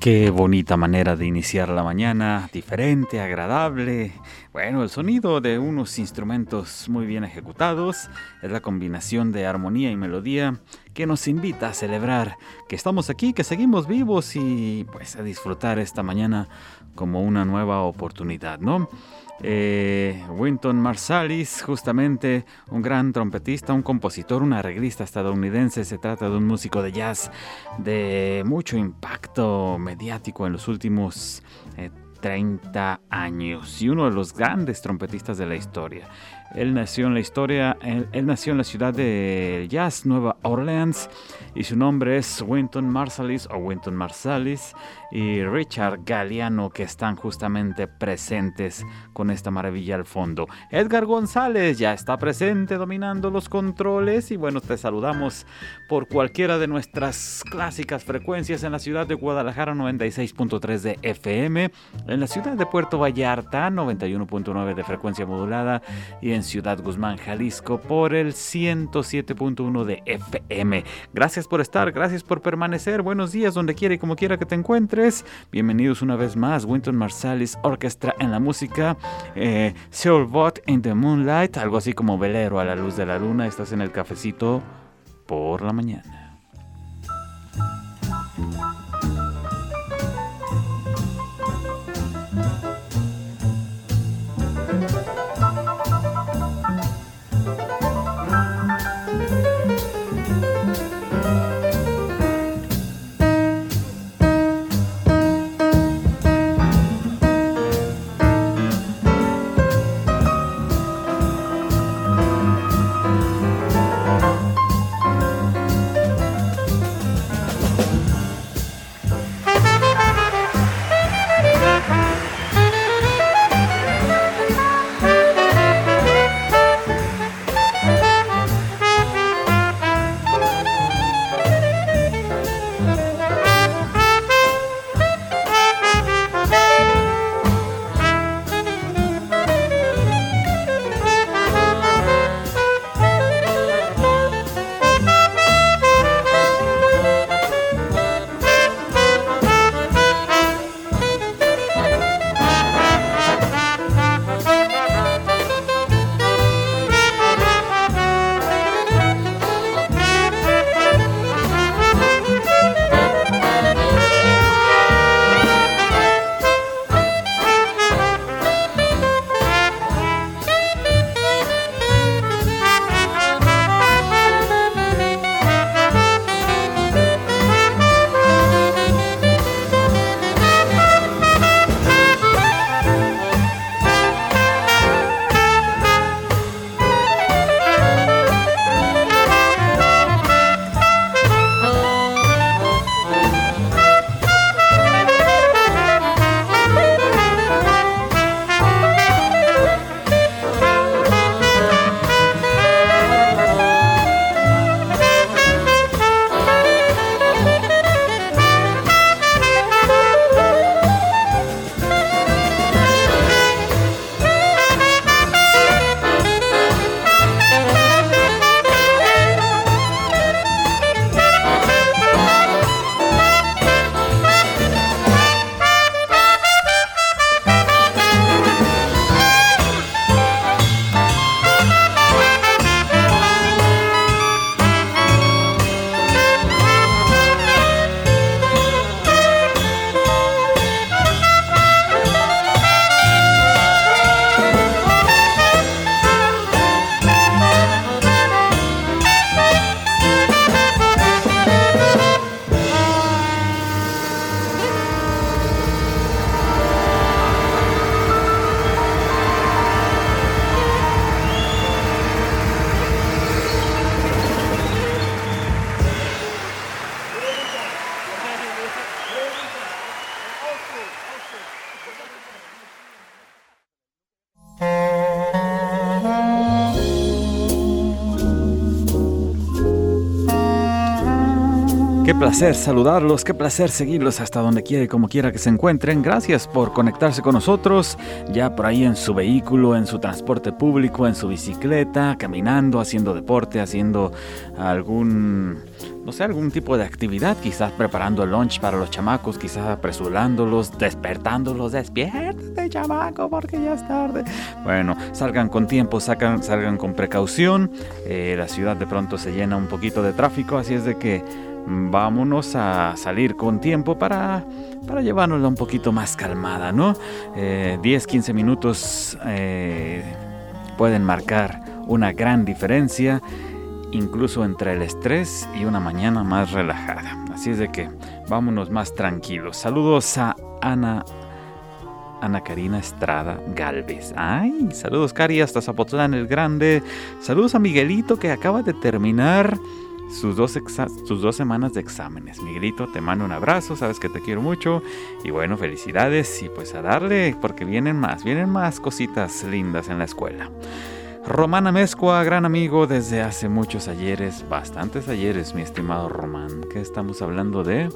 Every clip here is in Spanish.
Qué bonita manera de iniciar la mañana, diferente, agradable. Bueno, el sonido de unos instrumentos muy bien ejecutados es la combinación de armonía y melodía que nos invita a celebrar que estamos aquí, que seguimos vivos y pues a disfrutar esta mañana como una nueva oportunidad, ¿no? Eh, Winton Marsalis, justamente un gran trompetista, un compositor, un arreglista estadounidense. Se trata de un músico de jazz de mucho impacto mediático en los últimos 30 eh, años y uno de los grandes trompetistas de la historia. Él nació en la historia, él, nació en la ciudad de Jazz, Nueva Orleans, y su nombre es Winton Marsalis o Winton Marsalis y Richard Galeano que están justamente presentes con esta maravilla al fondo. Edgar González ya está presente dominando los controles y bueno, te saludamos por cualquiera de nuestras clásicas frecuencias en la ciudad de Guadalajara 96.3 de FM, en la ciudad de Puerto Vallarta 91.9 de frecuencia modulada y en Ciudad Guzmán, Jalisco por el 107.1 de FM. Gracias por estar, gracias por permanecer. Buenos días donde quiera y como quiera que te encuentres. Bienvenidos una vez más, Winton Marsalis Orchestra en la música, eh, in the Moonlight, algo así como velero a la luz de la luna. Estás en el cafecito por la mañana. Placer saludarlos, qué placer seguirlos hasta donde quiera y como quiera que se encuentren. Gracias por conectarse con nosotros, ya por ahí en su vehículo, en su transporte público, en su bicicleta, caminando, haciendo deporte, haciendo algún, no sé, algún tipo de actividad, quizás preparando el lunch para los chamacos, quizás apresurándolos, despertándolos, despiértate chamaco porque ya es tarde. Bueno, salgan con tiempo, salgan, salgan con precaución. Eh, la ciudad de pronto se llena un poquito de tráfico, así es de que vámonos a salir con tiempo para, para un poquito más calmada, ¿no? 10, eh, 15 minutos eh, pueden marcar una gran diferencia, incluso entre el estrés y una mañana más relajada. Así es de que vámonos más tranquilos. Saludos a Ana. Ana Karina Estrada Galvez. Ay, saludos Cari hasta Zapotlán el Grande. Saludos a Miguelito que acaba de terminar sus dos, sus dos semanas de exámenes. Miguelito, te mando un abrazo, sabes que te quiero mucho y bueno, felicidades y pues a darle porque vienen más, vienen más cositas lindas en la escuela. Romana Mezcua, gran amigo desde hace muchos ayeres, bastantes ayeres, mi estimado Román. ¿Qué estamos hablando de?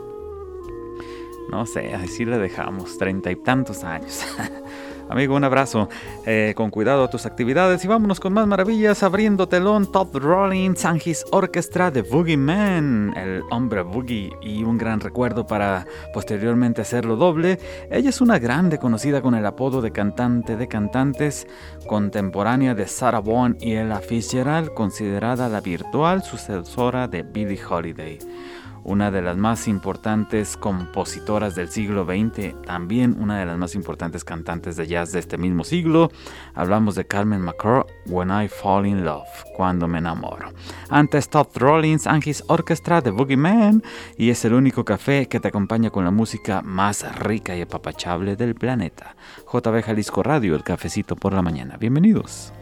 No sé, así le dejamos, treinta y tantos años. Amigo, un abrazo. Eh, con cuidado a tus actividades y vámonos con más maravillas. Abriendo telón, Todd Rollins and His Orchestra de Boogie Man, el hombre Boogie, y un gran recuerdo para posteriormente hacerlo doble. Ella es una grande conocida con el apodo de cantante de cantantes, contemporánea de Sarah Vaughan y Ella Fitzgerald, considerada la virtual sucesora de Billie Holiday una de las más importantes compositoras del siglo XX, también una de las más importantes cantantes de jazz de este mismo siglo. Hablamos de Carmen McCall, When I Fall in Love, cuando me enamoro. Antes Todd Rollins and His Orchestra de Boogie Man, y es el único café que te acompaña con la música más rica y apapachable del planeta. JB Jalisco Radio, el cafecito por la mañana. Bienvenidos.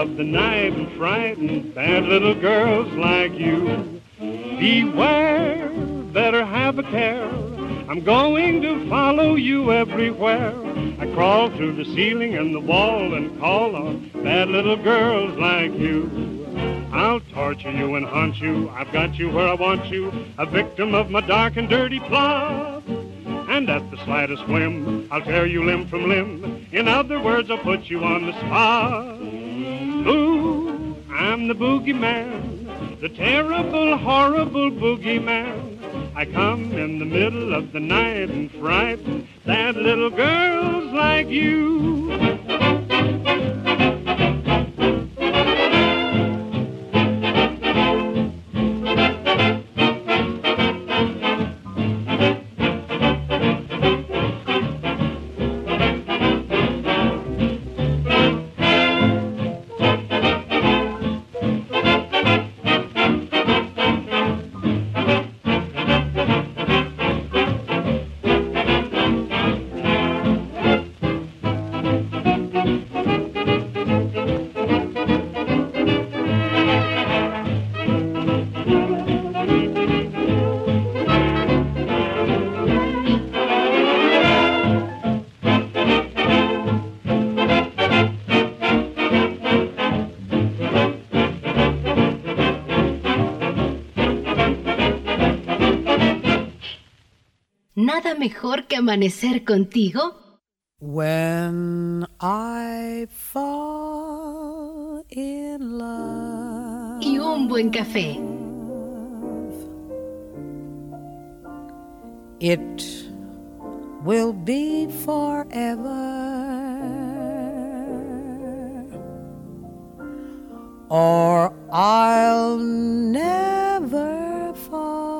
Of the night and frighten bad little girls like you. Beware, better have a care. I'm going to follow you everywhere. I crawl through the ceiling and the wall and call on bad little girls like you. I'll torture you and haunt you. I've got you where I want you, a victim of my dark and dirty plot. And at the slightest whim, I'll tear you limb from limb. In other words, I'll put you on the spot. Ooh, I'm the boogeyman, the terrible, horrible boogeyman. I come in the middle of the night and frighten that little girls like you. Nada mejor que amanecer contigo? When I fall in love. Y un buen café. It will be forever. Or I'll never fall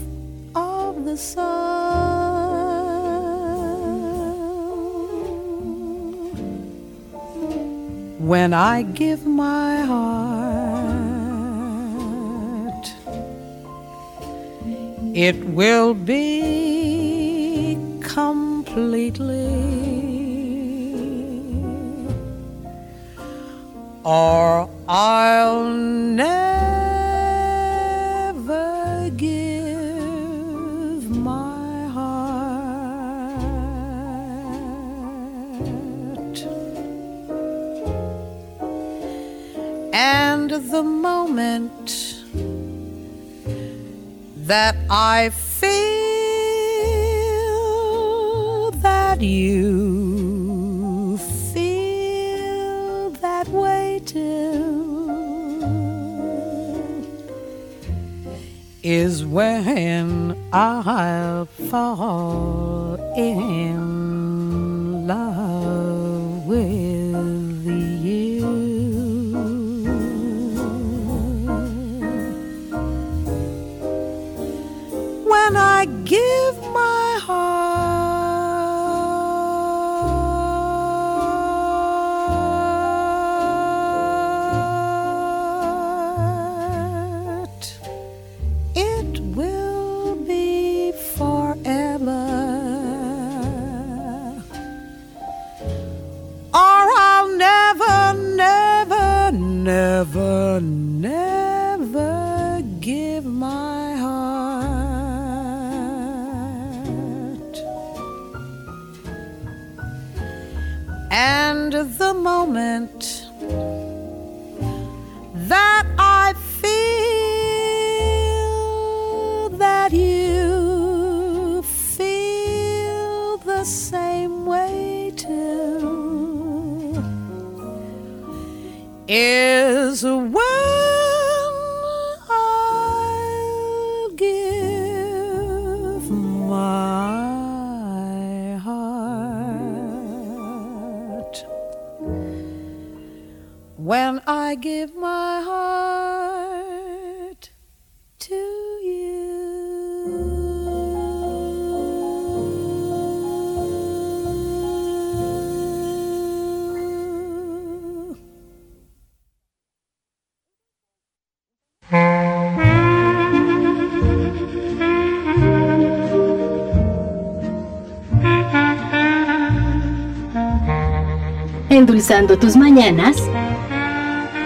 of the sun. When I give my heart, it will be completely. Or I'll never And the moment that I feel that you feel that way too is when I'll fall in give moment Endulzando tus mañanas,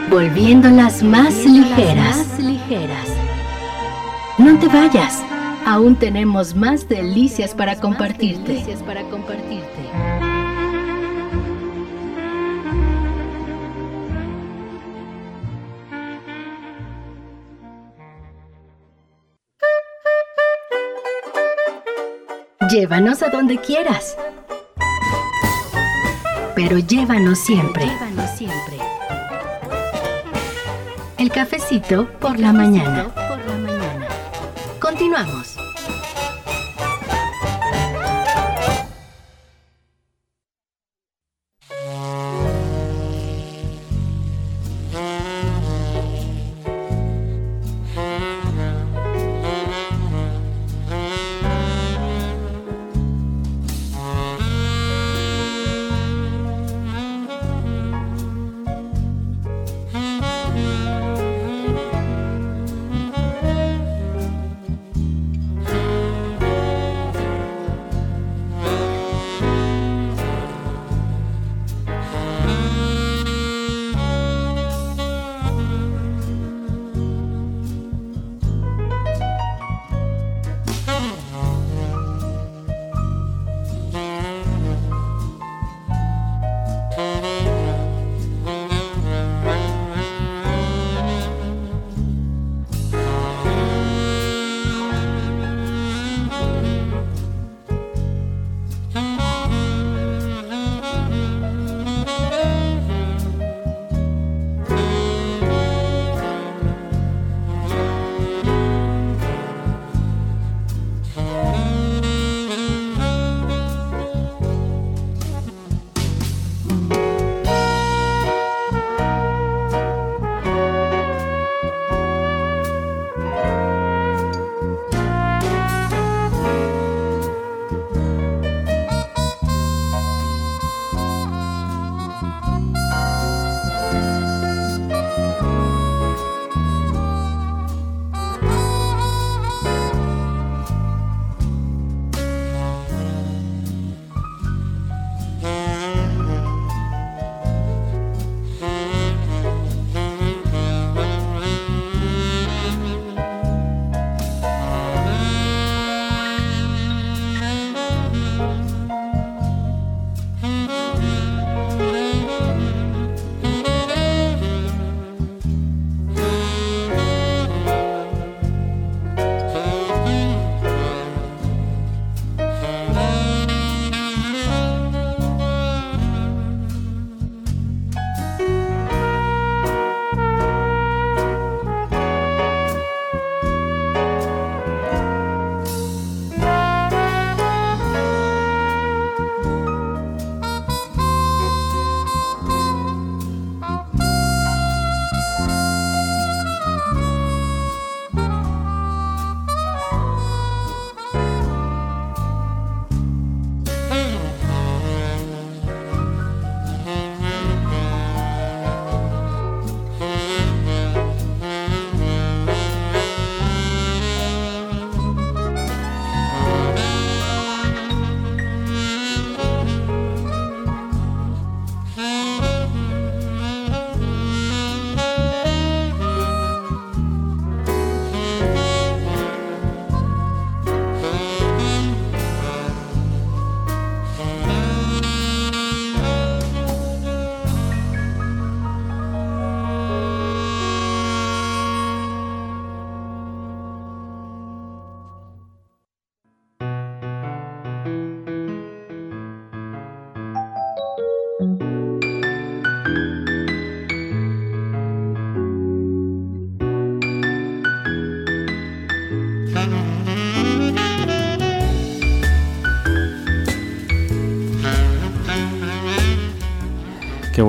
volviéndolas más ligeras. ligeras. No te vayas, aún tenemos más delicias para compartirte. para compartirte. Llévanos a donde quieras. Pero llévanos siempre. siempre. El cafecito por la mañana. Por la mañana. Continuamos.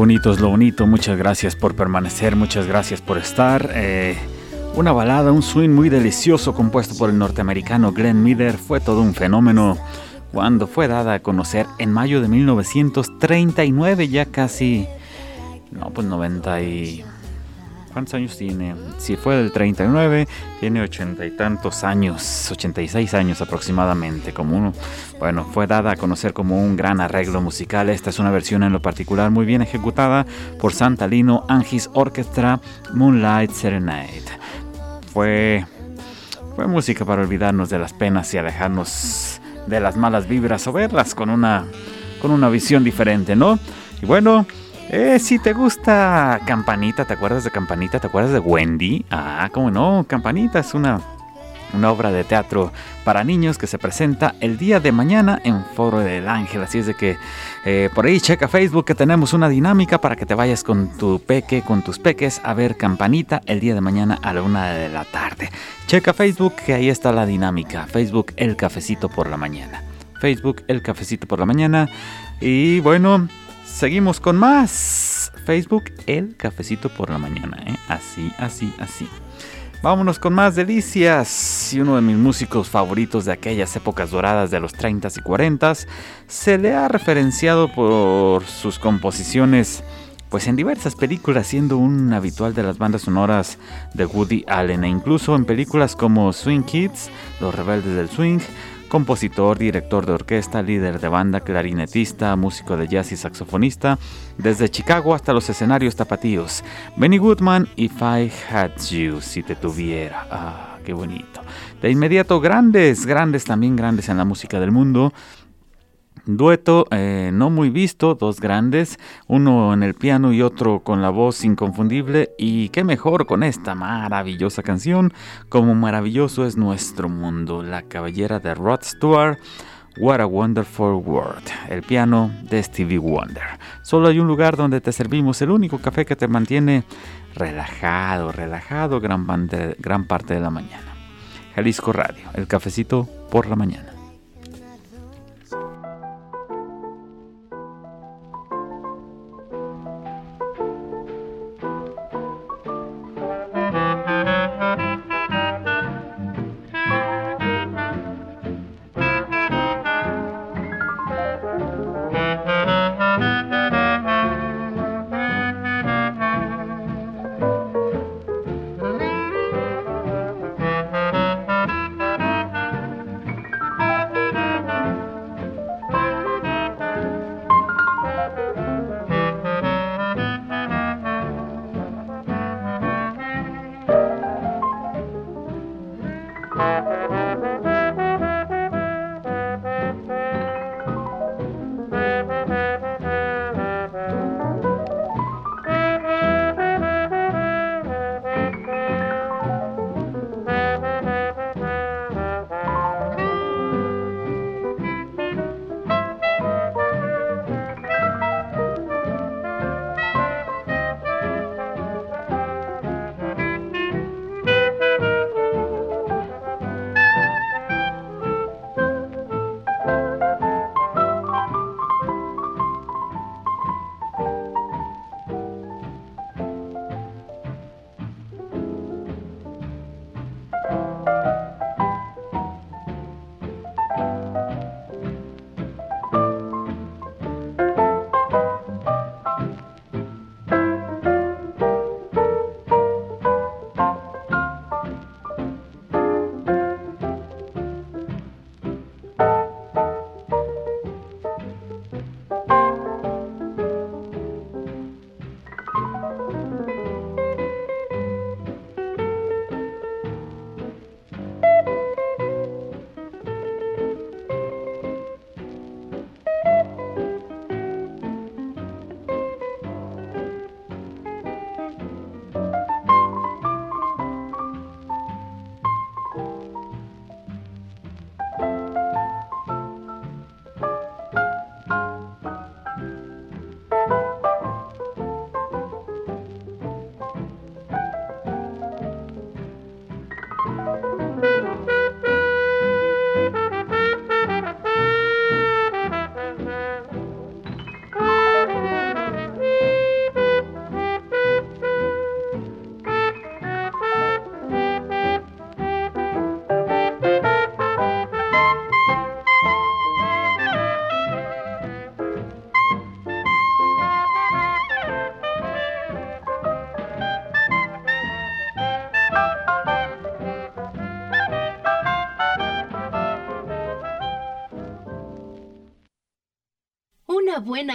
Bonito es lo bonito. Muchas gracias por permanecer, muchas gracias por estar. Eh, una balada, un swing muy delicioso compuesto por el norteamericano Glenn Miller fue todo un fenómeno cuando fue dada a conocer en mayo de 1939, ya casi, no, pues 90 y... ¿Cuántos años tiene? Si fue del 39, tiene ochenta y tantos años, 86 años aproximadamente. Como uno, bueno, fue dada a conocer como un gran arreglo musical. Esta es una versión en lo particular muy bien ejecutada por Santa Lino Angis Orchestra Moonlight Serenade. Fue, fue música para olvidarnos de las penas y alejarnos de las malas vibras o verlas con una, con una visión diferente, ¿no? Y bueno, eh, si te gusta Campanita, ¿te acuerdas de Campanita? ¿Te acuerdas de Wendy? Ah, cómo no, Campanita es una, una obra de teatro para niños que se presenta el día de mañana en Foro del Ángel. Así es de que eh, por ahí checa Facebook que tenemos una dinámica para que te vayas con tu peque, con tus peques a ver Campanita el día de mañana a la una de la tarde. Checa Facebook que ahí está la dinámica. Facebook El Cafecito por la Mañana. Facebook El Cafecito por la Mañana. Y bueno... Seguimos con más. Facebook, el cafecito por la mañana. ¿eh? Así, así, así. Vámonos con más delicias. Y uno de mis músicos favoritos de aquellas épocas doradas de los 30s y 40s se le ha referenciado por sus composiciones pues en diversas películas, siendo un habitual de las bandas sonoras de Woody Allen e incluso en películas como Swing Kids, Los Rebeldes del Swing, compositor, director de orquesta, líder de banda, clarinetista, músico de jazz y saxofonista, desde Chicago hasta los escenarios tapatíos. Benny Goodman, If I Had You, si te tuviera. Ah, qué bonito. De inmediato, grandes, grandes, también grandes en la música del mundo. Dueto eh, no muy visto, dos grandes, uno en el piano y otro con la voz inconfundible. Y qué mejor con esta maravillosa canción, como maravilloso es nuestro mundo, la caballera de Rod Stewart. What a Wonderful World, el piano de Stevie Wonder. Solo hay un lugar donde te servimos el único café que te mantiene relajado, relajado gran parte de la mañana. Jalisco Radio, el cafecito por la mañana.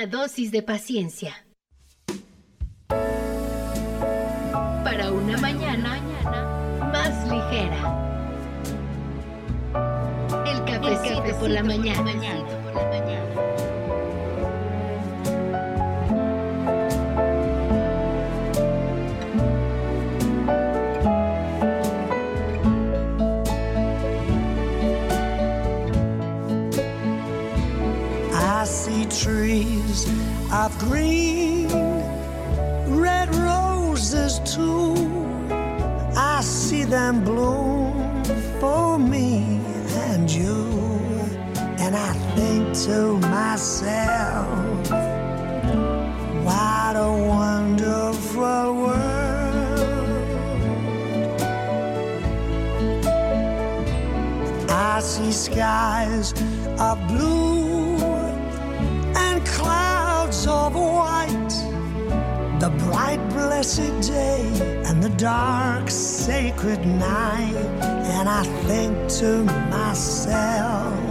Dosis de paciencia. And I think to myself, what a wonderful world. I see skies of blue and clouds of white, the bright blessed day and the dark sacred night. And I think to myself,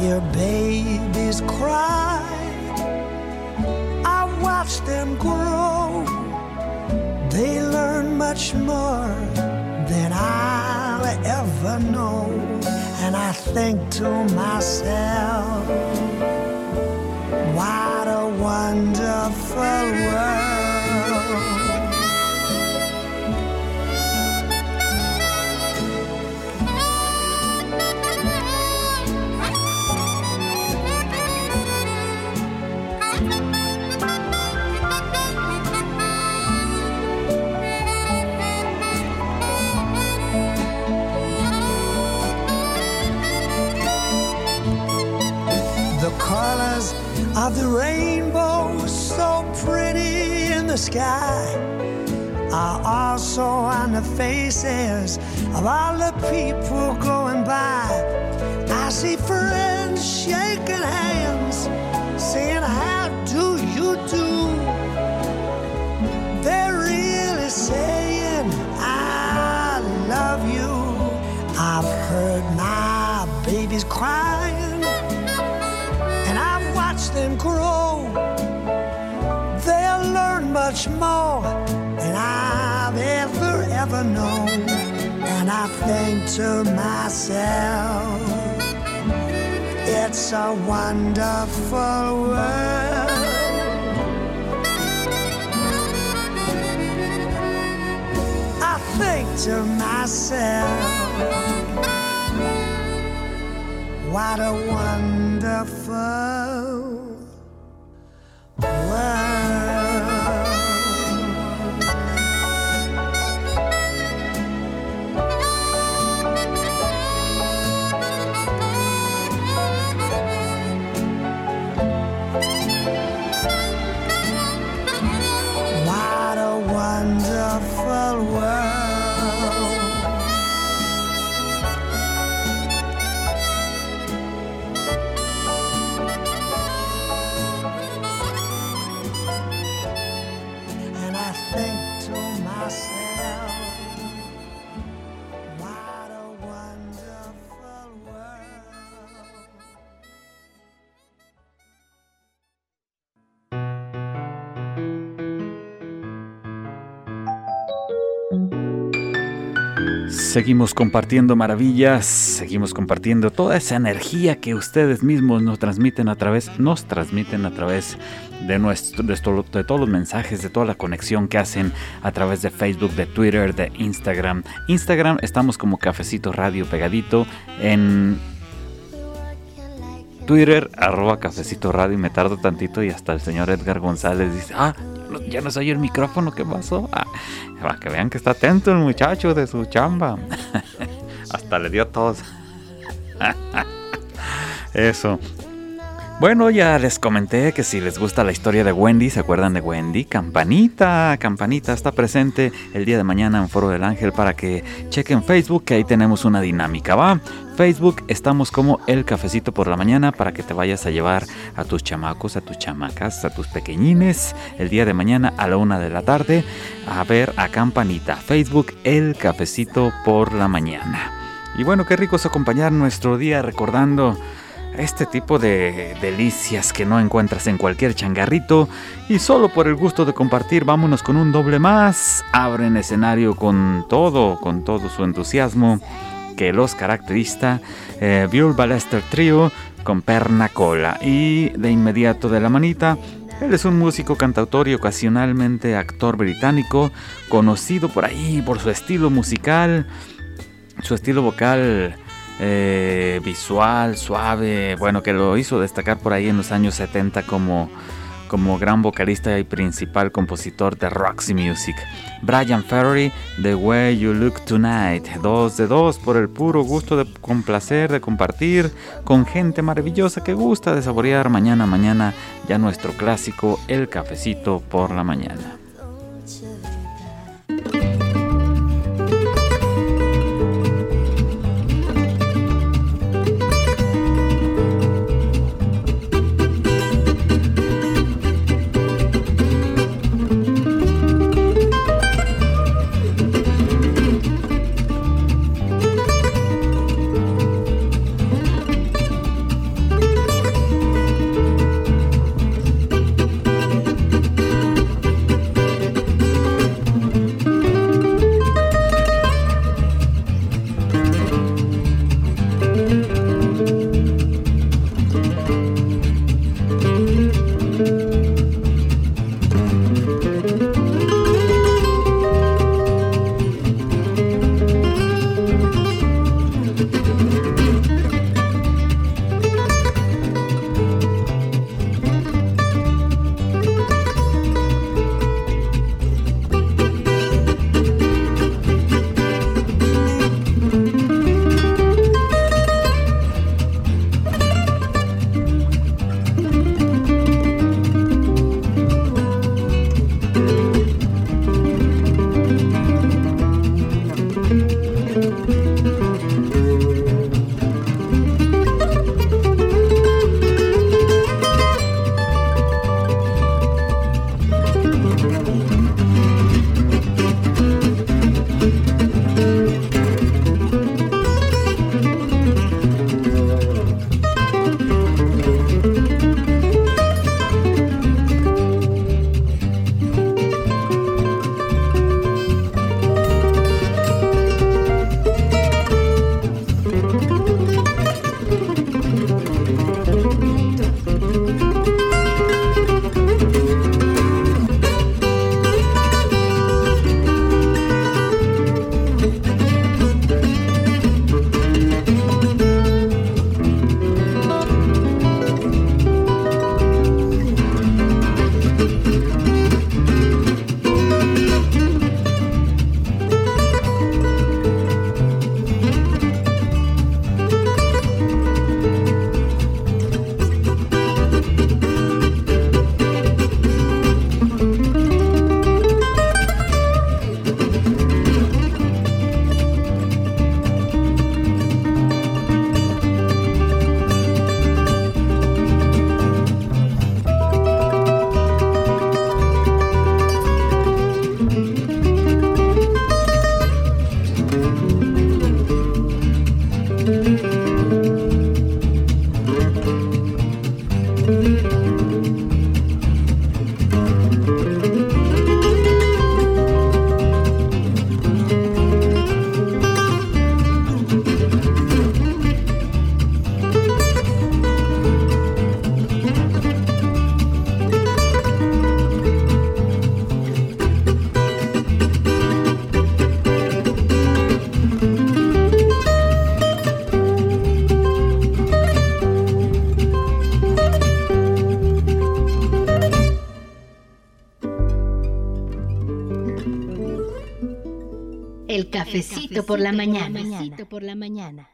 Hear babies cry. I watch them grow. They learn much more than I'll ever know. And I think to myself, what a wonderful world. Of the rainbow, so pretty in the sky, are also on the faces of all the people going by. I see friends shaking hands, saying, How do you do? They're really saying, I love you. I've heard my babies watched them grow. They'll learn much more than I've ever, ever known. And I think to myself, it's a wonderful world. I think to myself, what a wonderful Seguimos compartiendo maravillas, seguimos compartiendo toda esa energía que ustedes mismos nos transmiten a través, nos transmiten a través de nuestro, de, todos los mensajes, de toda la conexión que hacen a través de Facebook, de Twitter, de Instagram. Instagram estamos como Cafecito Radio pegadito en Twitter, arroba cafecito radio, y me tardo tantito y hasta el señor Edgar González dice, ah, ya no soy el micrófono, ¿qué pasó? Ah, para que vean que está atento el muchacho de su chamba. Hasta hasta le dio tos. Eso. Bueno, ya les comenté que si les gusta la historia de Wendy, ¿se acuerdan de Wendy? Campanita, Campanita está presente el día de mañana en Foro del Ángel para que chequen Facebook, que ahí tenemos una dinámica, ¿va? Facebook estamos como El Cafecito por la Mañana para que te vayas a llevar a tus chamacos, a tus chamacas, a tus pequeñines el día de mañana a la una de la tarde a ver a Campanita. Facebook El Cafecito por la Mañana. Y bueno, qué rico es acompañar nuestro día recordando este tipo de delicias que no encuentras en cualquier changarrito y solo por el gusto de compartir vámonos con un doble más. Abren escenario con todo, con todo su entusiasmo que los caracteriza eh, Ballester Trio con Perna Cola y de inmediato de la manita él es un músico, cantautor y ocasionalmente actor británico, conocido por ahí por su estilo musical, su estilo vocal eh, visual, suave, bueno, que lo hizo destacar por ahí en los años 70 como, como gran vocalista y principal compositor de Roxy Music. Brian Ferry, The Way You Look Tonight, dos de dos por el puro gusto de complacer, de compartir con gente maravillosa que gusta de saborear mañana mañana ya nuestro clásico El cafecito por la mañana. Por la mañana. por la mañana.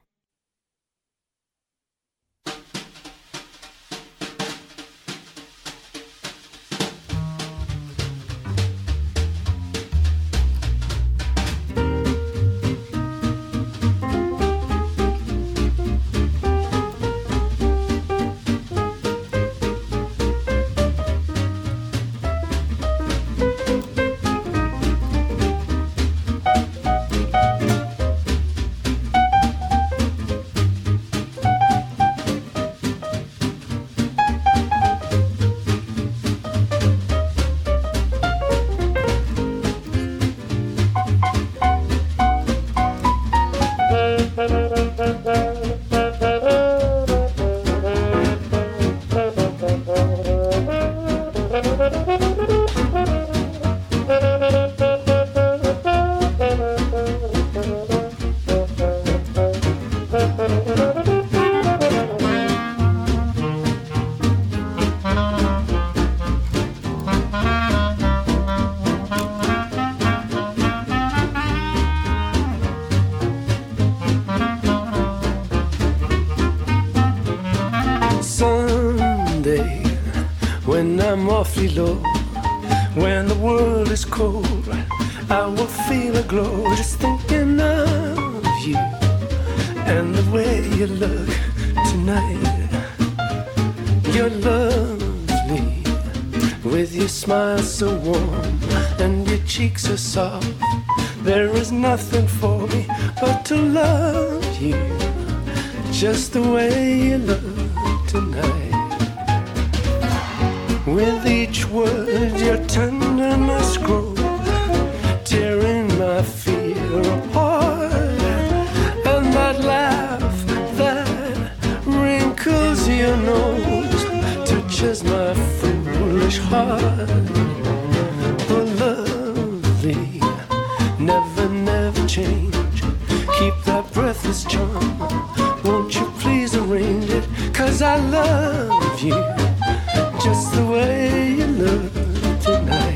Just the way you look That breathless charm Won't you please arrange it? Cause I love you just the way you look tonight.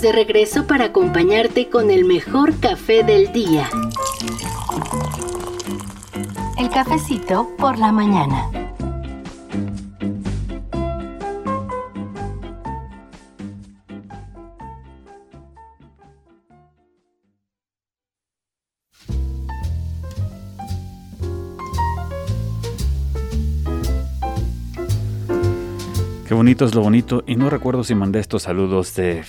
De regreso para acompañarte con el mejor café del día. El cafecito por la mañana. Qué bonito es lo bonito. Y no recuerdo si mandé estos saludos de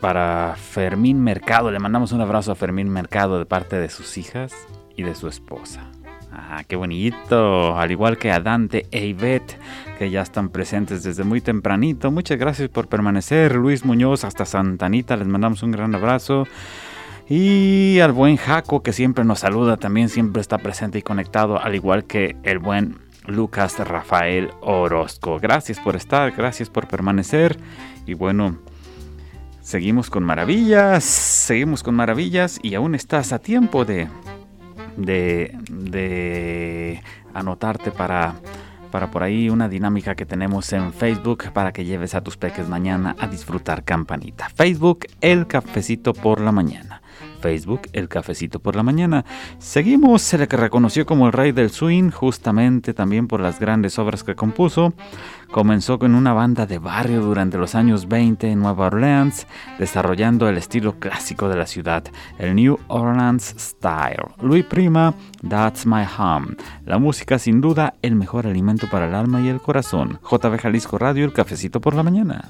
para Fermín Mercado. Le mandamos un abrazo a Fermín Mercado de parte de sus hijas y de su esposa. Ah, qué bonito. Al igual que a Dante e Ivette, que ya están presentes desde muy tempranito. Muchas gracias por permanecer. Luis Muñoz hasta Santanita, les mandamos un gran abrazo. Y al buen Jaco, que siempre nos saluda, también siempre está presente y conectado, al igual que el buen Lucas Rafael Orozco. Gracias por estar, gracias por permanecer. Y bueno, seguimos con maravillas, seguimos con maravillas y aún estás a tiempo de, de, anotarte para para por ahí una dinámica que tenemos en Facebook para que lleves a tus peques mañana a disfrutar campanita. Facebook, el cafecito por la mañana. Facebook, El Cafecito por la Mañana. Seguimos, el que reconoció como el rey del swing, justamente también por las grandes obras que compuso. Comenzó con una banda de barrio durante los años 20 en Nueva Orleans, desarrollando el estilo clásico de la ciudad, el New Orleans Style. Louis Prima, That's My Home. La música sin duda el mejor alimento para el alma y el corazón. JB Jalisco Radio, El Cafecito por la Mañana.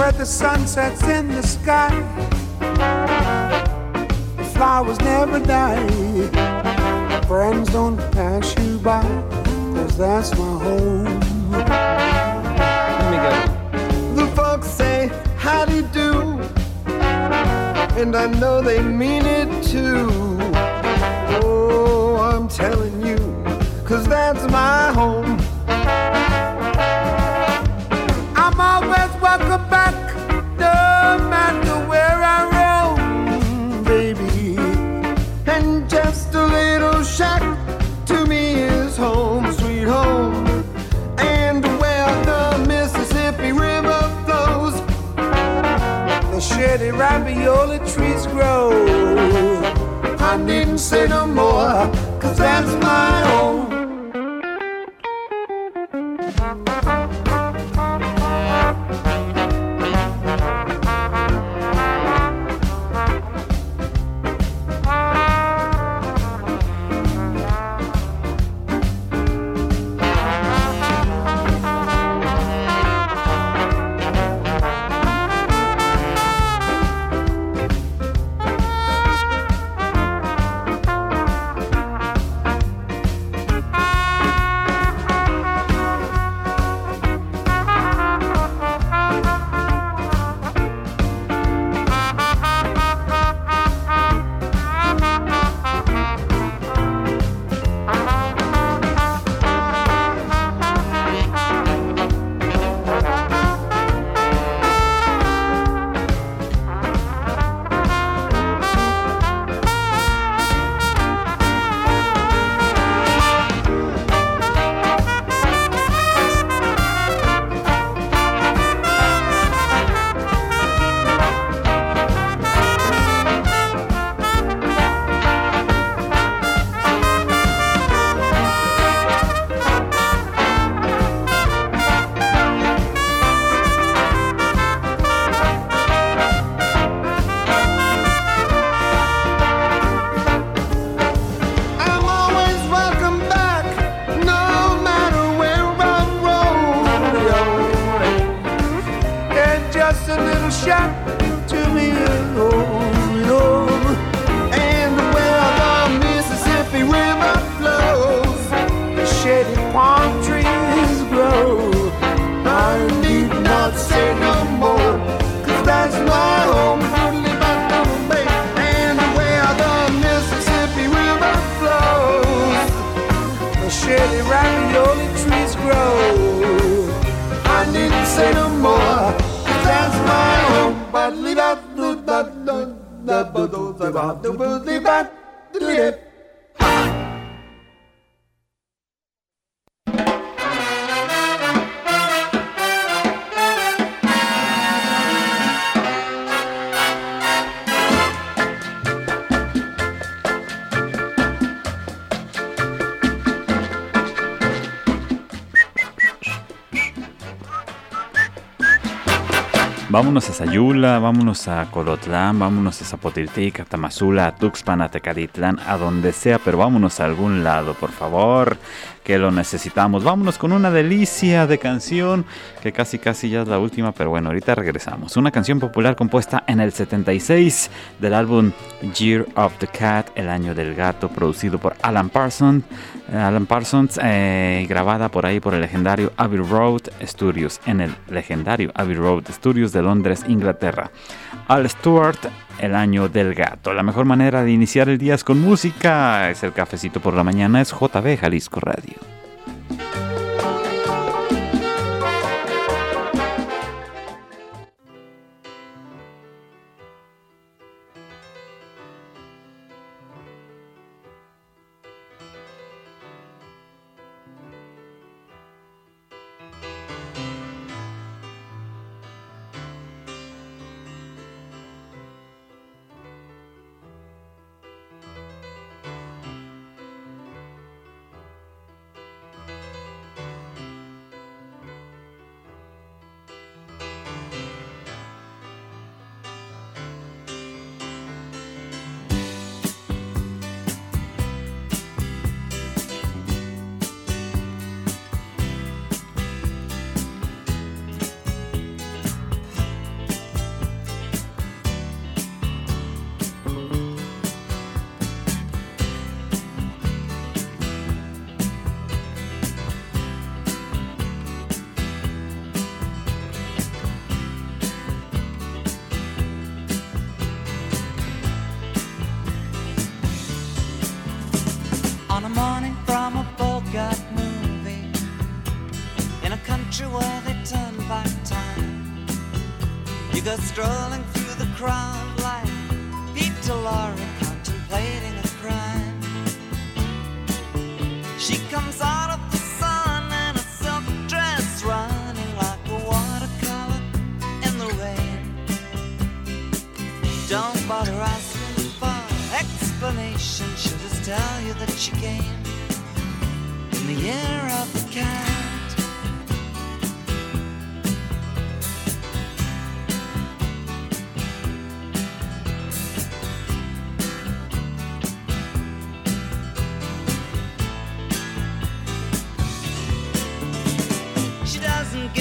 Where the sun sets in the sky, the flowers never die. Friends don't pass you by, cause that's my home. Let me go. The folks say, How do you do? And I know they mean it too Oh, I'm telling you, cause that's my home. Always welcome back, no matter where I roam, baby. And just a little shack to me is home, sweet home. And where the Mississippi River flows, the shady ravioli trees grow. I needn't say no more cause that's my home. shady palm trees grow. I need not say no more, cause that's my home. Shady ravioli trees grow. I needn't say no more, that's my home. But leave out the Vámonos a Sayula, vámonos a Colotlán, vámonos a Zapotiltic, a Tamazula, a Tuxpan, a Tecalitlán, a donde sea, pero vámonos a algún lado, por favor, que lo necesitamos. Vámonos con una delicia de canción, que casi casi ya es la última, pero bueno, ahorita regresamos. Una canción popular compuesta en el 76 del álbum Year of the Cat, el año del gato, producido por Alan Parsons, Alan Parsons, eh, grabada por ahí por el legendario Abbey Road Studios, en el legendario Abbey Road Studios de Londres, Inglaterra. Al Stewart, el año del gato. La mejor manera de iniciar el día es con música, es el cafecito por la mañana, es JB Jalisco Radio. Where they turn back time. You go strolling through the crowd like Peter Lorre contemplating a crime. She comes out of the sun in a silk dress Running like a watercolor in the rain. Don't bother asking for explanation She'll just tell you that she came. In the year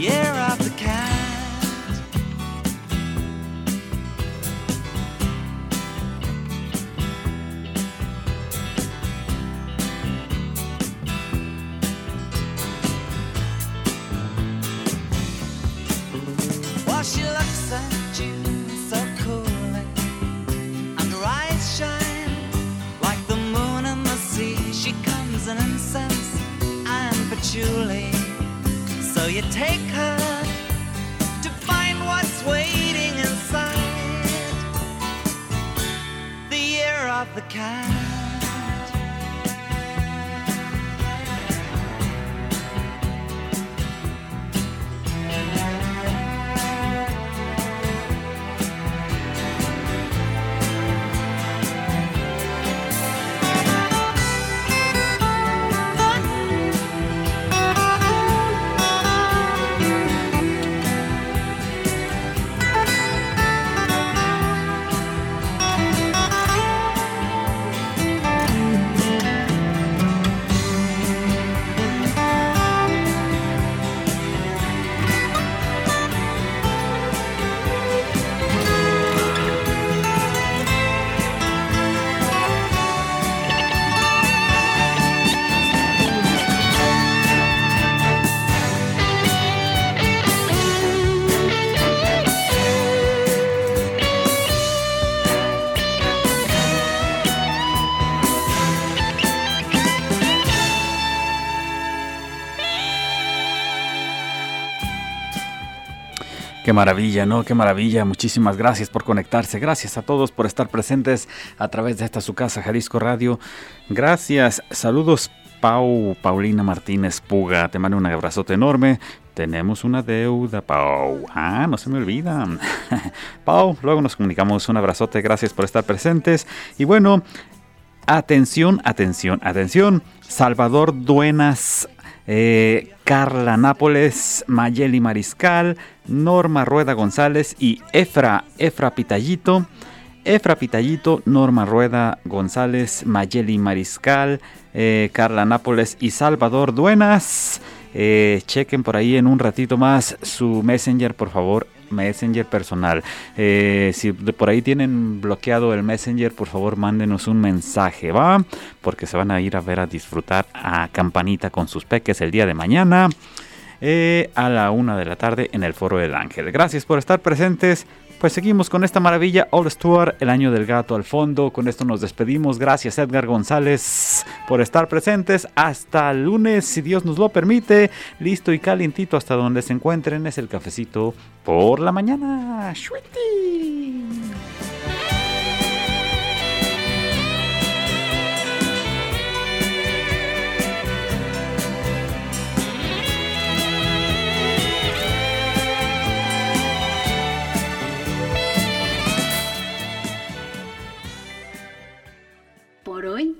year of Qué maravilla, ¿no? Qué maravilla. Muchísimas gracias por conectarse. Gracias a todos por estar presentes a través de esta su casa, Jalisco Radio. Gracias. Saludos, Pau, Paulina Martínez Puga. Te mando un abrazote enorme. Tenemos una deuda, Pau. Ah, no se me olvida. Pau, luego nos comunicamos. Un abrazote. Gracias por estar presentes. Y bueno, atención, atención, atención. Salvador Duenas eh, Carla Nápoles, Mayeli Mariscal, Norma Rueda González y Efra, Efra Pitallito. Efra Pitallito, Norma Rueda González, Mayeli Mariscal, eh, Carla Nápoles y Salvador Duenas. Eh, chequen por ahí en un ratito más su Messenger, por favor. Messenger personal. Eh, si por ahí tienen bloqueado el Messenger, por favor mándenos un mensaje, ¿va? Porque se van a ir a ver a disfrutar a Campanita con sus peques el día de mañana. Eh, a la una de la tarde en el Foro del Ángel. Gracias por estar presentes. Pues seguimos con esta maravilla All Tour, el año del gato al fondo. Con esto nos despedimos. Gracias Edgar González por estar presentes. Hasta lunes, si Dios nos lo permite. Listo y calientito hasta donde se encuentren. Es el cafecito por la mañana. Por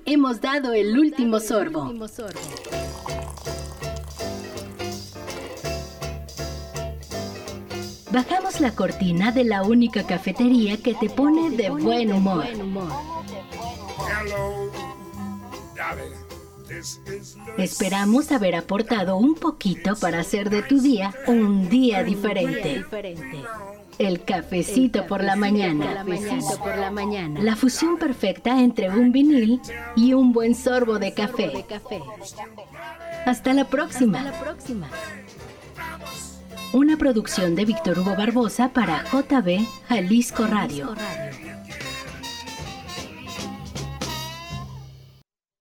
hemos dado el último sorbo. Bajamos la cortina de la única cafetería que te pone de buen humor. Esperamos haber aportado un poquito para hacer de tu día un día diferente. El cafecito por la mañana. por la mañana. La fusión perfecta entre un vinil y un buen sorbo de café. Hasta la próxima. Una producción de Víctor Hugo Barbosa para JB Jalisco Radio.